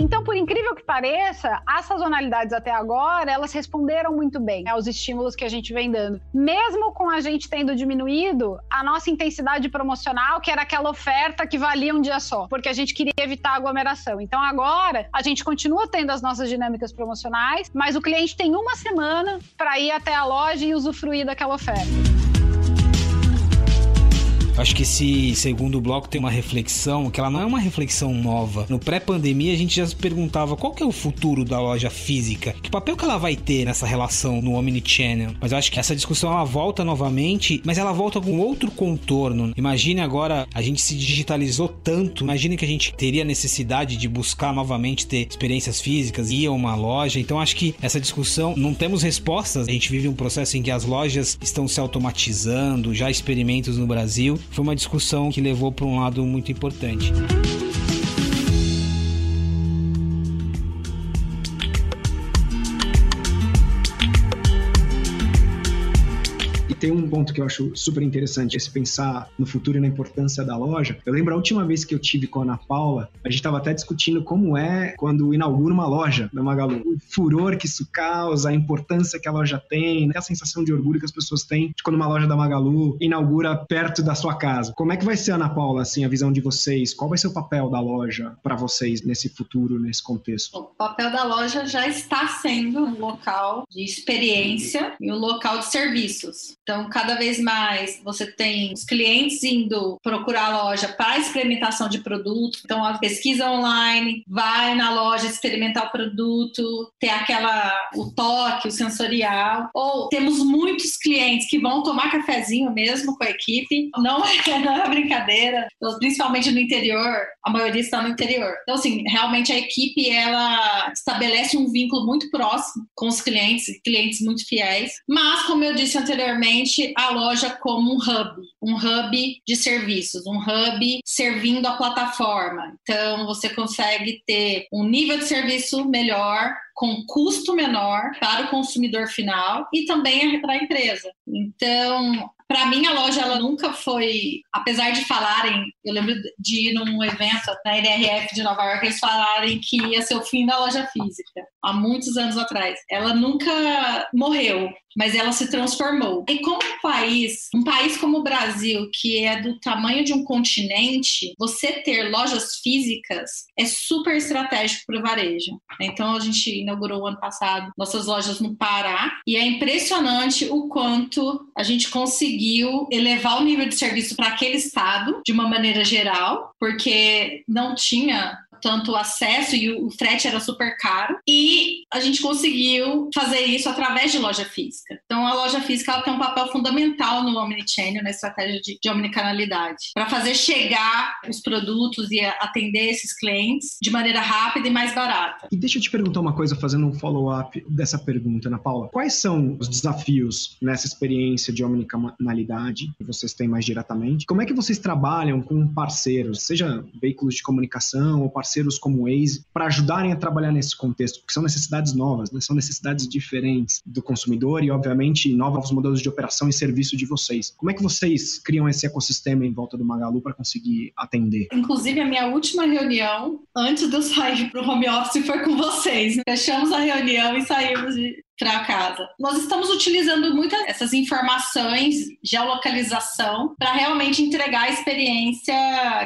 Então, por incrível que pareça, as sazonalidades até agora, elas responderam muito bem aos estímulos que a gente vem dando. Mesmo com a gente tendo diminuído a nossa intensidade promocional, que era aquela oferta que valia um dia só, porque a gente queria evitar aglomeração. Então, agora, a gente continua tendo as nossas dinâmicas promocionais, mas o cliente tem uma semana para ir até a loja e usufruir daquela oferta. Acho que esse segundo bloco tem uma reflexão que ela não é uma reflexão nova. No pré-pandemia a gente já se perguntava qual que é o futuro da loja física, que papel que ela vai ter nessa relação no omnichannel. Mas eu acho que essa discussão ela volta novamente, mas ela volta com outro contorno. Imagine agora a gente se digitalizou tanto, imagine que a gente teria necessidade de buscar novamente ter experiências físicas, ir a uma loja. Então acho que essa discussão não temos respostas. A gente vive um processo em que as lojas estão se automatizando, já experimentos no Brasil foi uma discussão que levou para um lado muito importante. Tem um ponto que eu acho super interessante, esse pensar no futuro e na importância da loja. Eu lembro a última vez que eu tive com a Ana Paula, a gente estava até discutindo como é quando inaugura uma loja da Magalu. O furor que isso causa, a importância que a loja tem, né? a sensação de orgulho que as pessoas têm de quando uma loja da Magalu inaugura perto da sua casa. Como é que vai ser, Ana Paula, assim, a visão de vocês? Qual vai ser o papel da loja para vocês nesse futuro, nesse contexto? O papel da loja já está sendo um local de experiência e um local de serviços. Então, cada vez mais você tem os clientes indo procurar a loja para experimentação de produto. Então, a pesquisa online, vai na loja experimentar o produto, ter aquela o toque, o sensorial. Ou temos muitos clientes que vão tomar cafezinho mesmo com a equipe. Não é, não é brincadeira, então, principalmente no interior. A maioria está no interior. Então, assim, realmente a equipe ela estabelece um vínculo muito próximo com os clientes, clientes muito fiéis. Mas, como eu disse anteriormente a loja como um hub, um hub de serviços, um hub servindo a plataforma. Então, você consegue ter um nível de serviço melhor, com custo menor para o consumidor final e também para a empresa. Então, para mim a loja ela nunca foi, apesar de falarem, eu lembro de ir num evento na NRF de Nova York, eles falarem que ia ser o fim da loja física, há muitos anos atrás. Ela nunca morreu, mas ela se transformou. E como um país, um país como o Brasil, que é do tamanho de um continente, você ter lojas físicas é super estratégico para o varejo. Então a gente inaugurou ano passado nossas lojas no Pará e é impressionante o quanto a gente conseguiu elevar o nível de serviço para aquele estado de uma maneira geral, porque não tinha tanto acesso e o frete era super caro. E a gente conseguiu fazer isso através de loja física. Então, a loja física ela tem um papel fundamental no Omnichannel, na estratégia de, de omnicanalidade, para fazer chegar os produtos e atender esses clientes de maneira rápida e mais barata. E deixa eu te perguntar uma coisa, fazendo um follow-up dessa pergunta, Ana Paula. Quais são os desafios nessa experiência de omnicanalidade que vocês têm mais diretamente? Como é que vocês trabalham com parceiros, seja veículos de comunicação ou parceiros parceiros como o Waze para ajudarem a trabalhar nesse contexto, porque são necessidades novas, né? são necessidades diferentes do consumidor e, obviamente, novos modelos de operação e serviço de vocês. Como é que vocês criam esse ecossistema em volta do Magalu para conseguir atender? Inclusive, a minha última reunião, antes de eu sair para o home office, foi com vocês. Fechamos a reunião e saímos de, para casa. Nós estamos utilizando muitas essas informações, geolocalização, para realmente entregar a experiência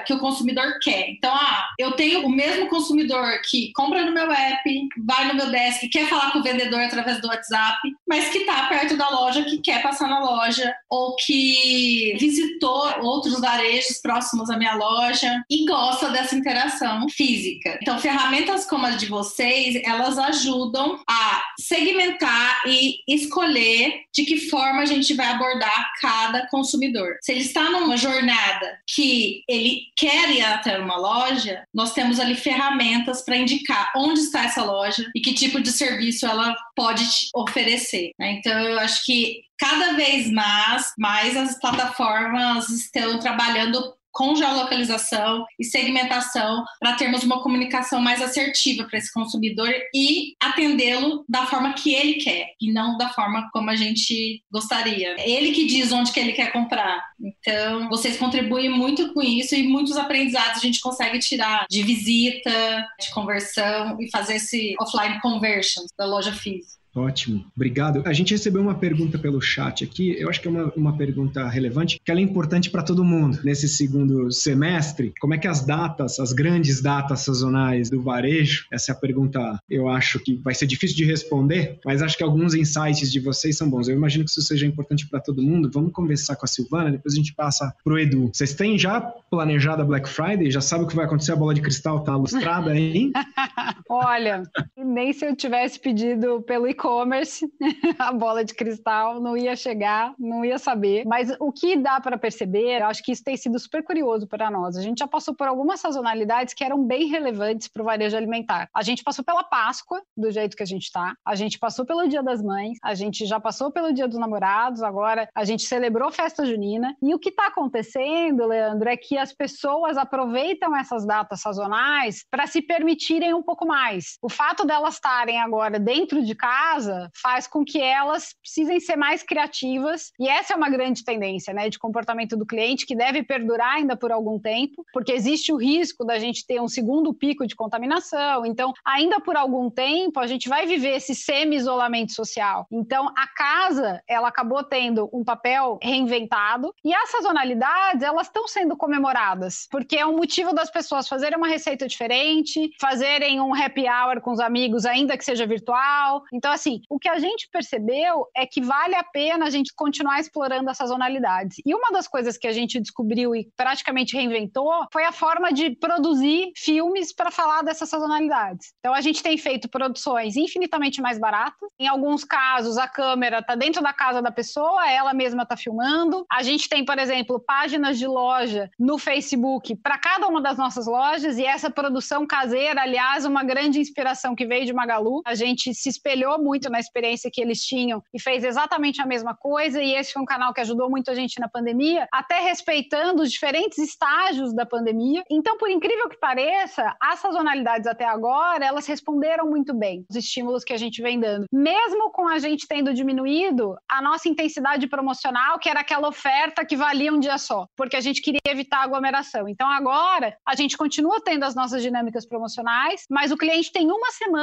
que o consumidor quer. Então, ah, eu tenho o mesmo consumidor que compra no meu app, vai no meu desk, quer falar com o vendedor através do WhatsApp, mas que está perto da loja, que quer passar na loja, ou que visitou outros varejos próximos à minha loja e gosta dessa interação física. Então, ferramentas como as de vocês, elas ajudam a segmentar sentar e escolher de que forma a gente vai abordar cada consumidor. Se ele está numa jornada que ele quer ir até uma loja, nós temos ali ferramentas para indicar onde está essa loja e que tipo de serviço ela pode oferecer. Né? Então, eu acho que cada vez mais, mais as plataformas estão trabalhando com geolocalização e segmentação para termos uma comunicação mais assertiva para esse consumidor e atendê-lo da forma que ele quer e não da forma como a gente gostaria. É ele que diz onde que ele quer comprar. Então, vocês contribuem muito com isso e muitos aprendizados a gente consegue tirar de visita, de conversão e fazer esse offline conversion da loja física. Ótimo, obrigado. A gente recebeu uma pergunta pelo chat aqui, eu acho que é uma, uma pergunta relevante, que ela é importante para todo mundo nesse segundo semestre. Como é que as datas, as grandes datas sazonais do varejo, essa é a pergunta, eu acho que vai ser difícil de responder, mas acho que alguns insights de vocês são bons. Eu imagino que isso seja importante para todo mundo. Vamos conversar com a Silvana, depois a gente passa pro Edu. Vocês têm já planejado a Black Friday? Já sabe o que vai acontecer? A bola de cristal tá lustrada aí? Olha, nem se eu tivesse pedido pelo e-commerce, a bola de cristal não ia chegar, não ia saber. Mas o que dá para perceber, eu acho que isso tem sido super curioso para nós. A gente já passou por algumas sazonalidades que eram bem relevantes para o varejo alimentar. A gente passou pela Páscoa, do jeito que a gente está, a gente passou pelo Dia das Mães, a gente já passou pelo Dia dos Namorados, agora a gente celebrou festa junina. E o que está acontecendo, Leandro, é que as pessoas aproveitam essas datas sazonais para se permitirem um pouco mais. O fato delas estarem agora dentro de casa faz com que elas precisem ser mais criativas, e essa é uma grande tendência né, de comportamento do cliente que deve perdurar ainda por algum tempo, porque existe o risco da gente ter um segundo pico de contaminação. Então, ainda por algum tempo, a gente vai viver esse semi-isolamento social. Então, a casa, ela acabou tendo um papel reinventado, e as sazonalidades, elas estão sendo comemoradas, porque é um motivo das pessoas fazerem uma receita diferente, fazerem um happy hour com os amigos, ainda que seja virtual. Então, assim, o que a gente percebeu é que vale a pena a gente continuar explorando essas sazonalidades. E uma das coisas que a gente descobriu e praticamente reinventou foi a forma de produzir filmes para falar dessas sazonalidades. Então, a gente tem feito produções infinitamente mais baratas. Em alguns casos, a câmera está dentro da casa da pessoa, ela mesma está filmando. A gente tem, por exemplo, páginas de loja no Facebook para cada uma das nossas lojas e essa produção caseira, aliás, uma grande inspiração que veio de Magalu. A gente se espelhou muito na experiência que eles tinham e fez exatamente a mesma coisa. E esse foi um canal que ajudou muito a gente na pandemia, até respeitando os diferentes estágios da pandemia. Então, por incrível que pareça, as sazonalidades até agora, elas responderam muito bem os estímulos que a gente vem dando. Mesmo com a gente tendo diminuído a nossa intensidade promocional, que era aquela oferta que valia um dia só, porque a gente queria evitar aglomeração. Então, agora, a gente continua tendo as nossas dinâmicas promocionais, mas o cliente tem uma semana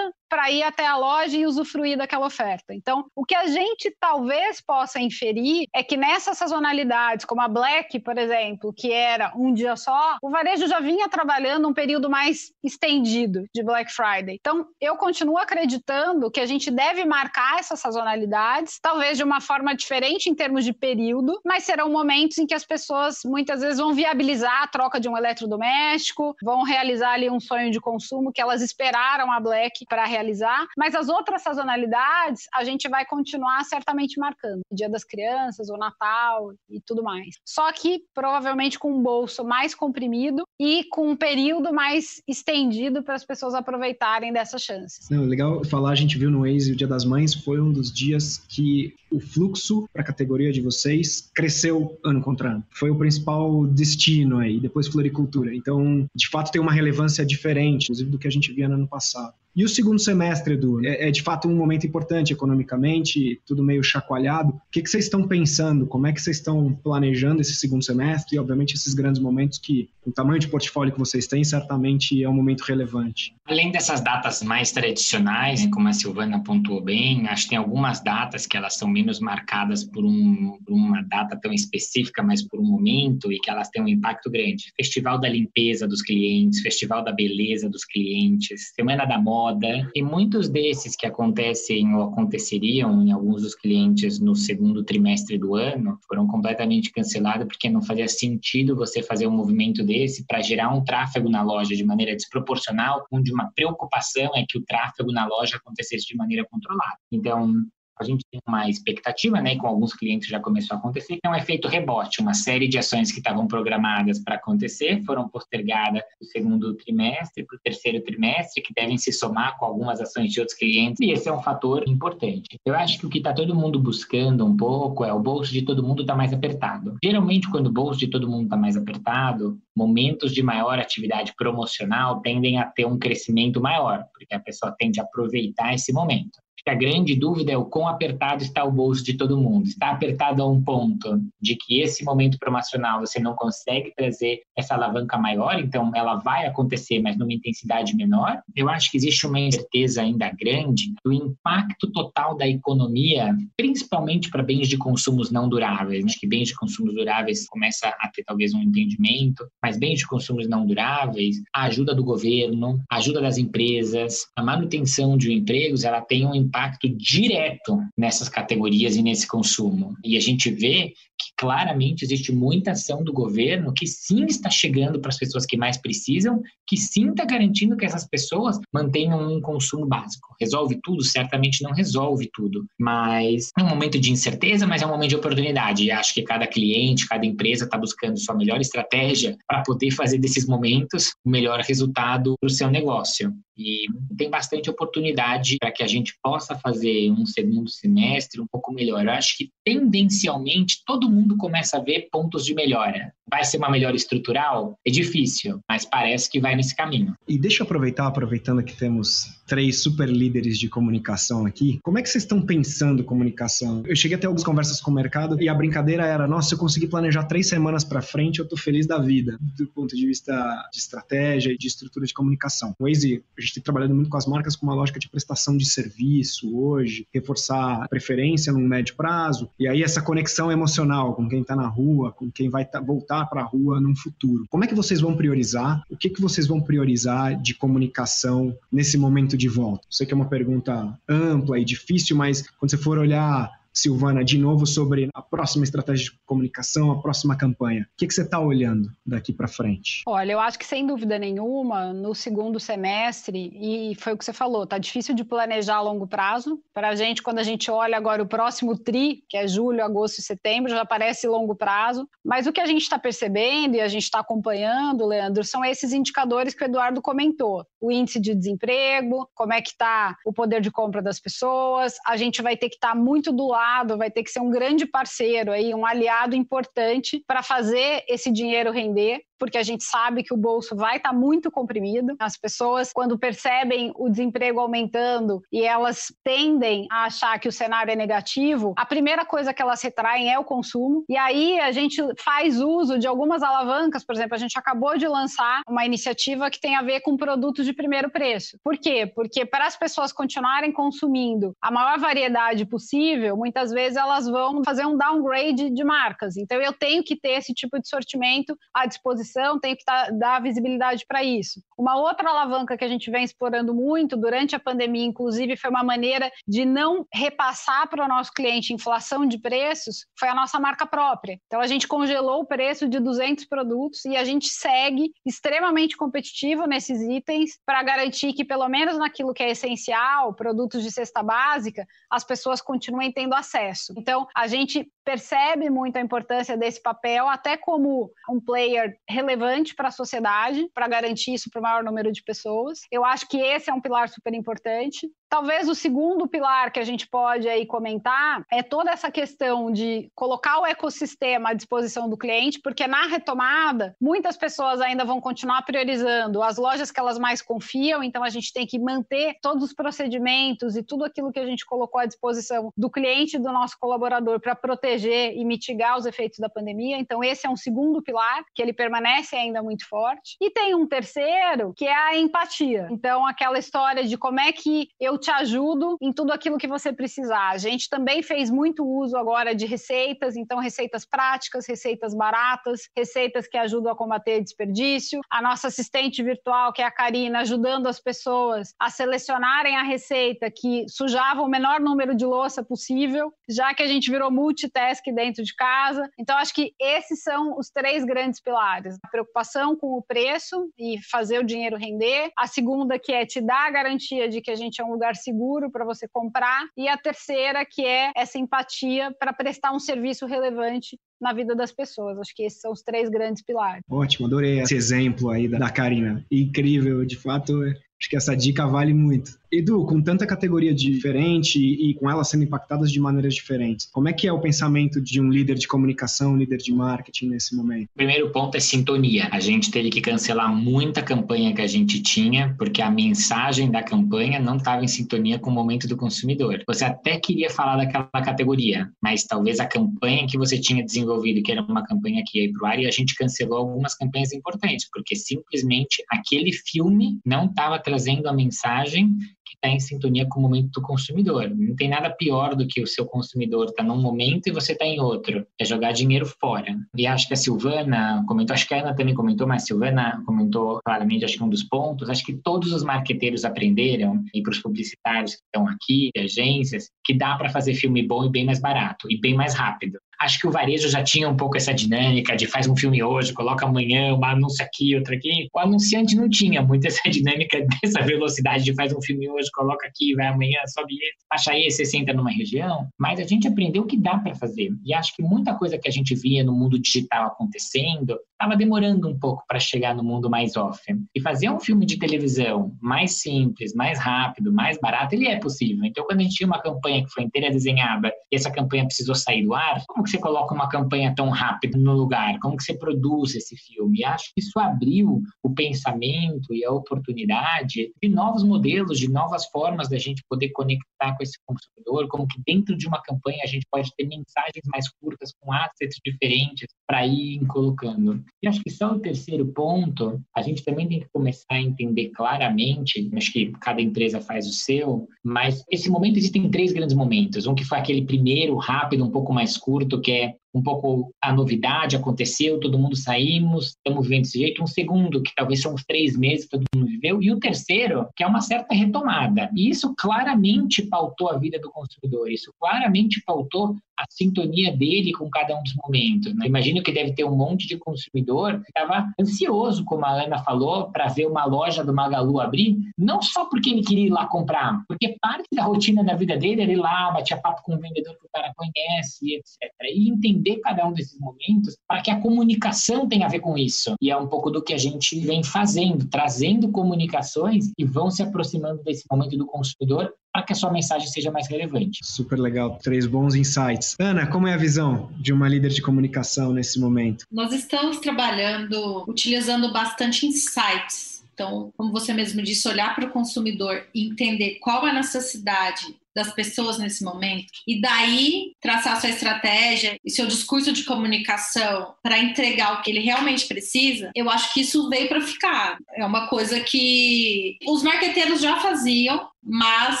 para ir até a loja e usufruir daquela oferta. Então, o que a gente talvez possa inferir é que nessas sazonalidades, como a Black, por exemplo, que era um dia só, o varejo já vinha trabalhando um período mais estendido de Black Friday. Então, eu continuo acreditando que a gente deve marcar essas sazonalidades, talvez de uma forma diferente em termos de período, mas serão momentos em que as pessoas muitas vezes vão viabilizar a troca de um eletrodoméstico, vão realizar ali um sonho de consumo que elas esperaram a Black para realizar mas as outras sazonalidades a gente vai continuar certamente marcando. Dia das Crianças, o Natal e tudo mais. Só que provavelmente com um bolso mais comprimido e com um período mais estendido para as pessoas aproveitarem dessas chances. Não, legal falar, a gente viu no Waze o Dia das Mães foi um dos dias que o fluxo para a categoria de vocês cresceu ano contra ano. Foi o principal destino aí, depois floricultura. Então, de fato, tem uma relevância diferente, inclusive, do que a gente via no ano passado. E o segundo semestre, Edu, é, é, de fato um momento importante economicamente, tudo meio chacoalhado. O que, que vocês estão pensando? Como é que vocês estão planejando esse segundo semestre? E, obviamente, esses grandes momentos que, com o tamanho de portfólio que vocês têm, certamente é um momento relevante. Além dessas datas mais tradicionais, como a Silvana pontuou bem, acho que tem algumas datas que elas são menos marcadas por, um, por uma data tão específica, mas por um momento e que elas têm um impacto grande. Festival da limpeza dos clientes, Festival da beleza dos clientes, Semana da moda moda. E muitos desses que acontecem ou aconteceriam em alguns dos clientes no segundo trimestre do ano foram completamente cancelados porque não fazia sentido você fazer um movimento desse para gerar um tráfego na loja de maneira desproporcional, onde uma preocupação é que o tráfego na loja acontecesse de maneira controlada. Então, a gente tem uma expectativa, né, e com alguns clientes já começou a acontecer, que é um efeito rebote. Uma série de ações que estavam programadas para acontecer foram postergadas do segundo trimestre para o terceiro trimestre, que devem se somar com algumas ações de outros clientes, e esse é um fator importante. Eu acho que o que está todo mundo buscando um pouco é o bolso de todo mundo está mais apertado. Geralmente, quando o bolso de todo mundo está mais apertado, momentos de maior atividade promocional tendem a ter um crescimento maior, porque a pessoa tende a aproveitar esse momento que a grande dúvida é o quão apertado está o bolso de todo mundo. Está apertado a um ponto de que esse momento promocional você não consegue trazer essa alavanca maior, então ela vai acontecer, mas numa intensidade menor. Eu acho que existe uma incerteza ainda grande do impacto total da economia, principalmente para bens de consumos não duráveis. Acho que bens de consumos duráveis começa a ter talvez um entendimento, mas bens de consumos não duráveis, a ajuda do governo, a ajuda das empresas, a manutenção de empregos, ela tem um impacto direto nessas categorias e nesse consumo. E a gente vê que claramente existe muita ação do governo que sim está chegando para as pessoas que mais precisam, que sim está garantindo que essas pessoas mantenham um consumo básico. Resolve tudo? Certamente não resolve tudo, mas é um momento de incerteza, mas é um momento de oportunidade. E acho que cada cliente, cada empresa está buscando sua melhor estratégia para poder fazer desses momentos o melhor resultado para o seu negócio. E tem bastante oportunidade para que a gente possa fazer um segundo semestre um pouco melhor. Eu acho que tendencialmente todo mundo começa a ver pontos de melhora. Vai ser uma melhora estrutural? É difícil, mas parece que vai nesse caminho. E deixa eu aproveitar, aproveitando que temos três super líderes de comunicação aqui, como é que vocês estão pensando comunicação? Eu cheguei a ter algumas conversas com o mercado e a brincadeira era: nossa, eu conseguir planejar três semanas para frente, eu estou feliz da vida, do ponto de vista de estratégia e de estrutura de comunicação. O Waze, a gente tem trabalhado muito com as marcas com uma lógica de prestação de serviço hoje, reforçar preferência num médio prazo, e aí essa conexão emocional com quem está na rua, com quem vai tá, voltar para a rua num futuro. Como é que vocês vão priorizar? O que, que vocês vão priorizar de comunicação nesse momento de volta? Sei que é uma pergunta ampla e difícil, mas quando você for olhar Silvana, de novo sobre a próxima estratégia de comunicação, a próxima campanha. O que, que você está olhando daqui para frente? Olha, eu acho que sem dúvida nenhuma, no segundo semestre, e foi o que você falou, tá difícil de planejar a longo prazo. Para a gente, quando a gente olha agora o próximo TRI, que é julho, agosto e setembro, já parece longo prazo. Mas o que a gente está percebendo e a gente está acompanhando, Leandro, são esses indicadores que o Eduardo comentou. O índice de desemprego, como é que está o poder de compra das pessoas. A gente vai ter que estar tá muito do lado vai ter que ser um grande parceiro aí, um aliado importante para fazer esse dinheiro render porque a gente sabe que o bolso vai estar tá muito comprimido. As pessoas, quando percebem o desemprego aumentando e elas tendem a achar que o cenário é negativo, a primeira coisa que elas retraem é o consumo. E aí a gente faz uso de algumas alavancas, por exemplo, a gente acabou de lançar uma iniciativa que tem a ver com produtos de primeiro preço. Por quê? Porque para as pessoas continuarem consumindo a maior variedade possível, muitas vezes elas vão fazer um downgrade de marcas. Então eu tenho que ter esse tipo de sortimento à disposição exposição, tenho que tá, dar visibilidade para isso. Uma outra alavanca que a gente vem explorando muito durante a pandemia, inclusive, foi uma maneira de não repassar para o nosso cliente inflação de preços, foi a nossa marca própria. Então, a gente congelou o preço de 200 produtos e a gente segue extremamente competitivo nesses itens para garantir que, pelo menos naquilo que é essencial, produtos de cesta básica, as pessoas continuem tendo acesso. Então, a gente percebe muito a importância desse papel, até como um player relevante para a sociedade, para garantir isso para o maior número de pessoas. Eu acho que esse é um pilar super importante. Talvez o segundo pilar que a gente pode aí comentar é toda essa questão de colocar o ecossistema à disposição do cliente, porque na retomada, muitas pessoas ainda vão continuar priorizando as lojas que elas mais confiam, então a gente tem que manter todos os procedimentos e tudo aquilo que a gente colocou à disposição do cliente e do nosso colaborador para proteger e mitigar os efeitos da pandemia. Então esse é um segundo pilar que ele permanece ainda muito forte. E tem um terceiro, que é a empatia. Então aquela história de como é que eu eu te ajudo em tudo aquilo que você precisar. A gente também fez muito uso agora de receitas, então receitas práticas, receitas baratas, receitas que ajudam a combater desperdício. A nossa assistente virtual, que é a Karina, ajudando as pessoas a selecionarem a receita que sujava o menor número de louça possível, já que a gente virou multitask dentro de casa. Então, acho que esses são os três grandes pilares: a preocupação com o preço e fazer o dinheiro render, a segunda, que é te dar a garantia de que a gente é um lugar seguro para você comprar, e a terceira, que é essa empatia para prestar um serviço relevante na vida das pessoas. Acho que esses são os três grandes pilares. Ótimo, adorei esse exemplo aí da Karina. Incrível, de fato, acho que essa dica vale muito. Edu, com tanta categoria diferente e com elas sendo impactadas de maneiras diferentes, como é que é o pensamento de um líder de comunicação, um líder de marketing nesse momento? O primeiro ponto é sintonia. A gente teve que cancelar muita campanha que a gente tinha, porque a mensagem da campanha não estava em sintonia com o momento do consumidor. Você até queria falar daquela categoria, mas talvez a campanha que você tinha desenvolvido, que era uma campanha que ia para o ar, e a gente cancelou algumas campanhas importantes, porque simplesmente aquele filme não estava trazendo a mensagem que está em sintonia com o momento do consumidor. Não tem nada pior do que o seu consumidor estar tá num momento e você está em outro. É jogar dinheiro fora. E acho que a Silvana comentou, acho que a Ana também comentou, mas a Silvana comentou claramente, acho que um dos pontos, acho que todos os marqueteiros aprenderam, e para os publicitários que estão aqui, agências, que dá para fazer filme bom e bem mais barato e bem mais rápido. Acho que o varejo já tinha um pouco essa dinâmica de faz um filme hoje, coloca amanhã, uma anúncio aqui, outra aqui. O anunciante não tinha muito essa dinâmica dessa velocidade de faz um filme hoje, coloca aqui, vai amanhã, sobe esse, acha esse, senta numa região. Mas a gente aprendeu o que dá para fazer. E acho que muita coisa que a gente via no mundo digital acontecendo estava demorando um pouco para chegar no mundo mais off. E fazer um filme de televisão mais simples, mais rápido, mais barato, ele é possível. Então, quando a gente tinha uma campanha que foi inteira desenhada e essa campanha precisou sair do ar, como que você coloca uma campanha tão rápida no lugar? Como que você produz esse filme? E acho que isso abriu o pensamento e a oportunidade de novos modelos, de novas formas da gente poder conectar com esse consumidor, como que dentro de uma campanha a gente pode ter mensagens mais curtas com assets diferentes para ir colocando. E acho que só o terceiro ponto, a gente também tem que começar a entender claramente, acho que cada empresa faz o seu, mas esse momento existem três grandes momentos. Um que foi aquele primeiro, rápido, um pouco mais curto, que é um pouco a novidade aconteceu, todo mundo saímos, estamos vivendo desse jeito. Um segundo, que talvez são uns três meses, todo mundo viveu. E o terceiro, que é uma certa retomada. E isso claramente pautou a vida do consumidor, isso claramente pautou a sintonia dele com cada um dos momentos. Né? Imagino que deve ter um monte de consumidor que estava ansioso, como a Ana falou, para ver uma loja do Magalu abrir, não só porque ele queria ir lá comprar, porque parte da rotina da vida dele era ir lá, batia papo com o vendedor que o cara conhece, etc. E entender cada um desses momentos para que a comunicação tenha a ver com isso. E é um pouco do que a gente vem fazendo, trazendo comunicações que vão se aproximando desse momento do consumidor para que a sua mensagem seja mais relevante. Super legal, três bons insights. Ana, como é a visão de uma líder de comunicação nesse momento? Nós estamos trabalhando utilizando bastante insights. Então, como você mesmo disse, olhar para o consumidor e entender qual é a necessidade das pessoas nesse momento e daí traçar sua estratégia e seu discurso de comunicação para entregar o que ele realmente precisa, eu acho que isso veio para ficar. É uma coisa que os marqueteiros já faziam, mas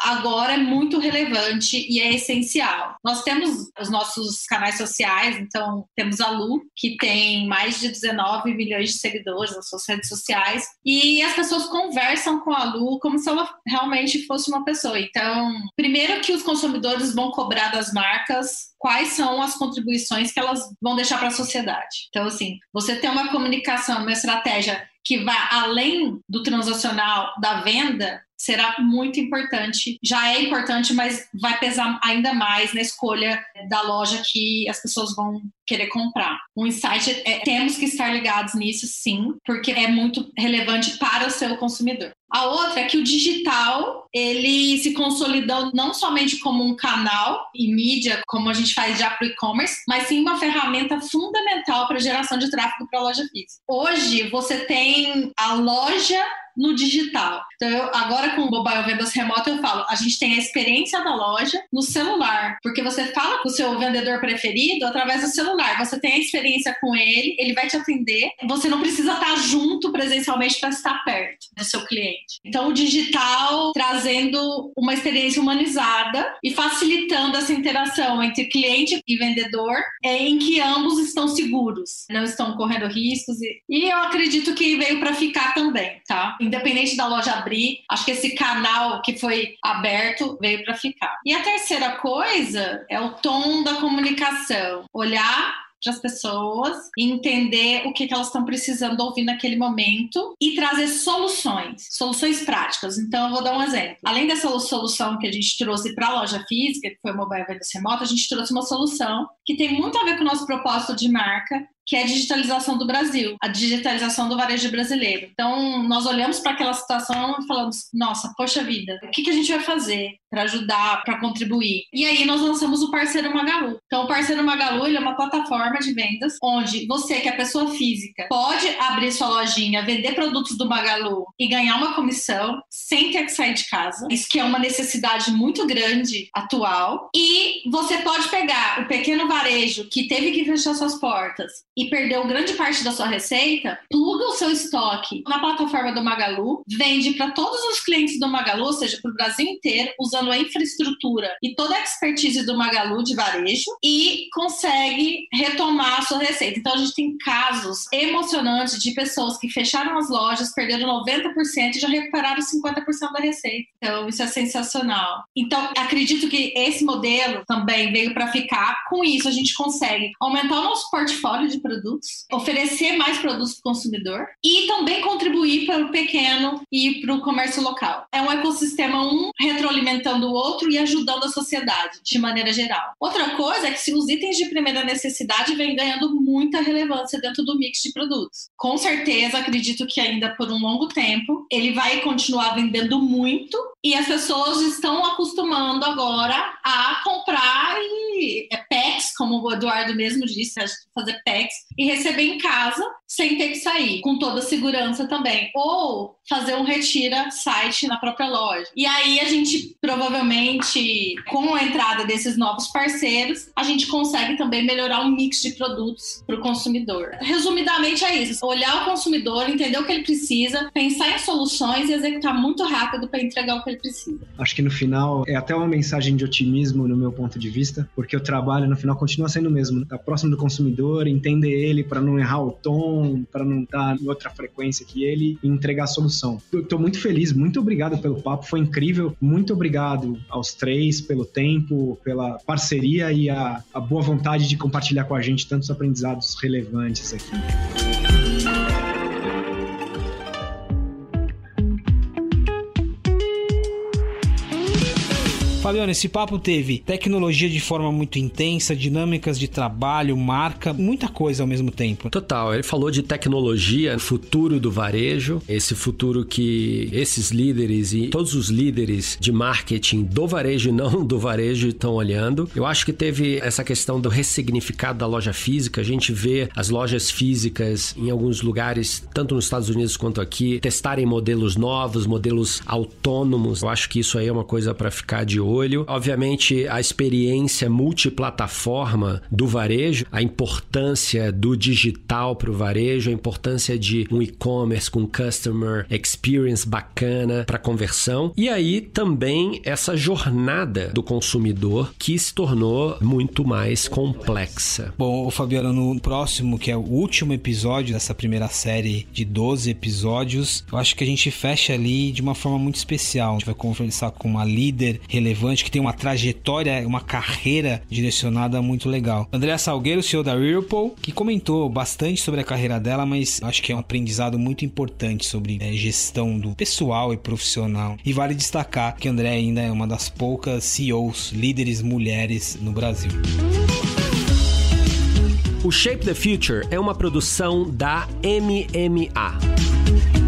agora é muito relevante e é essencial. Nós temos os nossos canais sociais, então temos a Lu, que tem mais de 19 milhões de seguidores nas suas redes sociais, e as pessoas conversam com a Lu como se ela realmente fosse uma pessoa. Então, primeiro que os consumidores vão cobrar das marcas quais são as contribuições que elas vão deixar para a sociedade. Então, assim, você tem uma comunicação, uma estratégia que vá além do transacional da venda, será muito importante. Já é importante, mas vai pesar ainda mais na escolha da loja que as pessoas vão querer comprar. Um insight é, temos que estar ligados nisso sim, porque é muito relevante para o seu consumidor. A outra é que o digital, ele se consolidou não somente como um canal e mídia, como a gente faz já para o e-commerce, mas sim uma ferramenta fundamental para a geração de tráfego para a loja física. Hoje, você tem a loja no digital. Então, eu, agora com o mobile vendas remoto, eu falo, a gente tem a experiência da loja no celular, porque você fala com o seu vendedor preferido através do celular. Você tem a experiência com ele, ele vai te atender. Você não precisa estar junto presencialmente para estar perto do seu cliente. Então, o digital trazendo uma experiência humanizada e facilitando essa interação entre cliente e vendedor, é, em que ambos estão seguros, não estão correndo riscos. E, e eu acredito que veio para ficar também, tá? Independente da loja abrir, acho que esse canal que foi aberto veio para ficar. E a terceira coisa é o tom da comunicação. Olhar para as pessoas, entender o que, que elas estão precisando ouvir naquele momento e trazer soluções, soluções práticas. Então, eu vou dar um exemplo. Além dessa solução que a gente trouxe para a loja física, que foi o Mobile Vendas Remoto, a gente trouxe uma solução que tem muito a ver com o nosso propósito de marca, que é a digitalização do Brasil, a digitalização do varejo brasileiro. Então, nós olhamos para aquela situação e falamos: nossa, poxa vida, o que, que a gente vai fazer para ajudar, para contribuir? E aí nós lançamos o Parceiro Magalu. Então, o Parceiro Magalu ele é uma plataforma de vendas onde você, que é pessoa física, pode abrir sua lojinha, vender produtos do Magalu e ganhar uma comissão sem ter que sair de casa. Isso que é uma necessidade muito grande atual. E você pode pegar o pequeno varejo que teve que fechar suas portas e perdeu grande parte da sua receita, pluga o seu estoque na plataforma do Magalu, vende para todos os clientes do Magalu, ou seja, para o Brasil inteiro, usando a infraestrutura e toda a expertise do Magalu de varejo e consegue retomar a sua receita. Então a gente tem casos emocionantes de pessoas que fecharam as lojas, perderam 90% e já recuperaram 50% da receita. Então isso é sensacional. Então acredito que esse modelo também veio para ficar. Com isso a gente consegue aumentar o nosso portfólio de produtos, oferecer mais produtos para o consumidor e também contribuir para o pequeno e para o comércio local. É um ecossistema um retroalimentando o outro e ajudando a sociedade de maneira geral. Outra coisa é que se os itens de primeira necessidade vêm ganhando muita relevância dentro do mix de produtos. Com certeza, acredito que ainda por um longo tempo ele vai continuar vendendo muito e as pessoas estão acostumando agora a comprar e é packs, como o Eduardo mesmo disse, fazer packs e receber em casa sem ter que sair, com toda segurança também. Ou fazer um retira site na própria loja. E aí a gente provavelmente, com a entrada desses novos parceiros, a gente consegue também melhorar o mix de produtos para o consumidor. Resumidamente é isso: olhar o consumidor, entender o que ele precisa, pensar em soluções e executar muito rápido para entregar o que ele precisa. Acho que no final é até uma mensagem de otimismo no meu ponto de vista, porque o trabalho no final continua sendo o mesmo, tá próximo do consumidor, entender ele para não errar o tom, para não estar tá em outra frequência que ele e entregar a solução. Eu tô muito feliz, muito obrigado pelo papo, foi incrível. Muito obrigado aos três pelo tempo, pela parceria e a, a boa vontade de compartilhar com a gente tantos aprendizados relevantes aqui. Fabiano, esse papo teve tecnologia de forma muito intensa, dinâmicas de trabalho, marca, muita coisa ao mesmo tempo. Total. Ele falou de tecnologia, futuro do varejo, esse futuro que esses líderes e todos os líderes de marketing do varejo e não do varejo estão olhando. Eu acho que teve essa questão do ressignificado da loja física. A gente vê as lojas físicas em alguns lugares, tanto nos Estados Unidos quanto aqui, testarem modelos novos, modelos autônomos. Eu acho que isso aí é uma coisa para ficar de olho olho. Obviamente, a experiência multiplataforma do varejo, a importância do digital para o varejo, a importância de um e-commerce com customer experience bacana para conversão. E aí também essa jornada do consumidor que se tornou muito mais complexa. Bom, Fabiano, no próximo, que é o último episódio dessa primeira série de 12 episódios, eu acho que a gente fecha ali de uma forma muito especial. A gente vai conversar com uma líder relevante relevante, que tem uma trajetória, uma carreira direcionada muito legal. Andréa Salgueiro, CEO da Whirlpool, que comentou bastante sobre a carreira dela, mas acho que é um aprendizado muito importante sobre é, gestão do pessoal e profissional. E vale destacar que André ainda é uma das poucas CEOs, líderes mulheres no Brasil. O Shape the Future é uma produção da MMA.